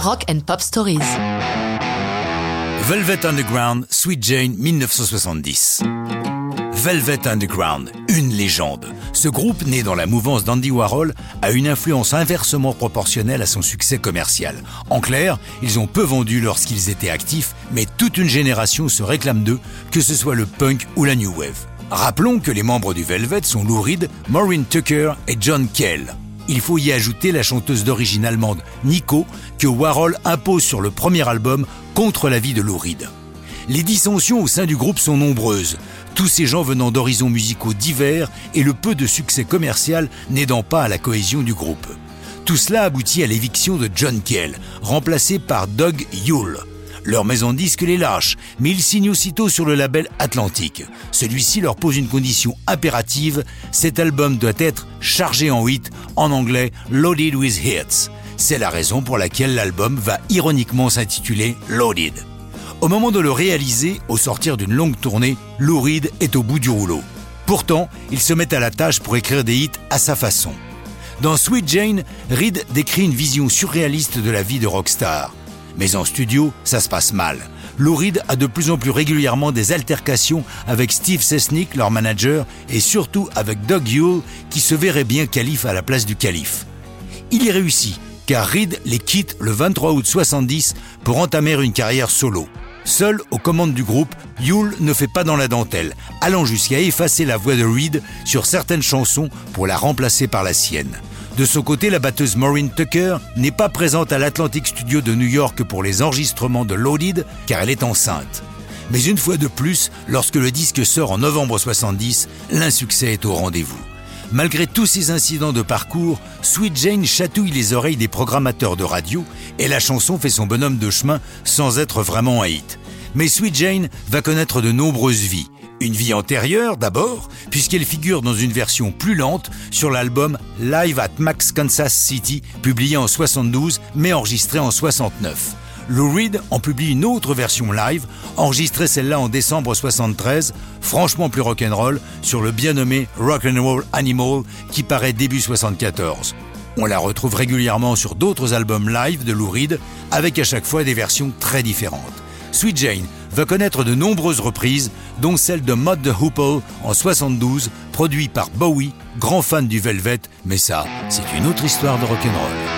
Rock and Pop Stories. Velvet Underground, Sweet Jane, 1970. Velvet Underground, une légende. Ce groupe, né dans la mouvance d'Andy Warhol, a une influence inversement proportionnelle à son succès commercial. En clair, ils ont peu vendu lorsqu'ils étaient actifs, mais toute une génération se réclame d'eux, que ce soit le punk ou la new wave. Rappelons que les membres du Velvet sont Lou Reed, Maureen Tucker et John Kell. Il faut y ajouter la chanteuse d'origine allemande Nico, que Warhol impose sur le premier album contre l'avis de Lou. Les dissensions au sein du groupe sont nombreuses, tous ces gens venant d'horizons musicaux divers et le peu de succès commercial n'aidant pas à la cohésion du groupe. Tout cela aboutit à l'éviction de John Kell, remplacé par Doug Yule. Leur maison de disque les lâche, mais ils signent aussitôt sur le label Atlantique. Celui-ci leur pose une condition impérative, cet album doit être chargé en hit, en anglais Loaded with Hits. C'est la raison pour laquelle l'album va ironiquement s'intituler Loaded. Au moment de le réaliser, au sortir d'une longue tournée, Lou Reed est au bout du rouleau. Pourtant, il se met à la tâche pour écrire des hits à sa façon. Dans Sweet Jane, Reed décrit une vision surréaliste de la vie de rockstar. Mais en studio, ça se passe mal. Lou Reed a de plus en plus régulièrement des altercations avec Steve Sesnick, leur manager, et surtout avec Doug Yule, qui se verrait bien calife à la place du calife. Il y réussit, car Reed les quitte le 23 août 70 pour entamer une carrière solo. Seul aux commandes du groupe, Yule ne fait pas dans la dentelle, allant jusqu'à effacer la voix de Reed sur certaines chansons pour la remplacer par la sienne. De son côté, la batteuse Maureen Tucker n'est pas présente à l'Atlantic Studio de New York pour les enregistrements de Loaded car elle est enceinte. Mais une fois de plus, lorsque le disque sort en novembre 70, l'insuccès est au rendez-vous. Malgré tous ces incidents de parcours, Sweet Jane chatouille les oreilles des programmateurs de radio et la chanson fait son bonhomme de chemin sans être vraiment un hit. Mais Sweet Jane va connaître de nombreuses vies une vie antérieure d'abord, puisqu'elle figure dans une version plus lente sur l'album Live at Max Kansas City, publié en 72 mais enregistré en 69. Lou Reed en publie une autre version live, enregistrée celle-là en décembre 73, franchement plus rock'n'roll, sur le bien nommé Rock'n'Roll Animal qui paraît début 74. On la retrouve régulièrement sur d'autres albums live de Lou Reed, avec à chaque fois des versions très différentes. Sweet Jane va connaître de nombreuses reprises, dont celle de Mod the Hoople en 72, produit par Bowie, grand fan du Velvet, mais ça, c'est une autre histoire de rock'n'roll.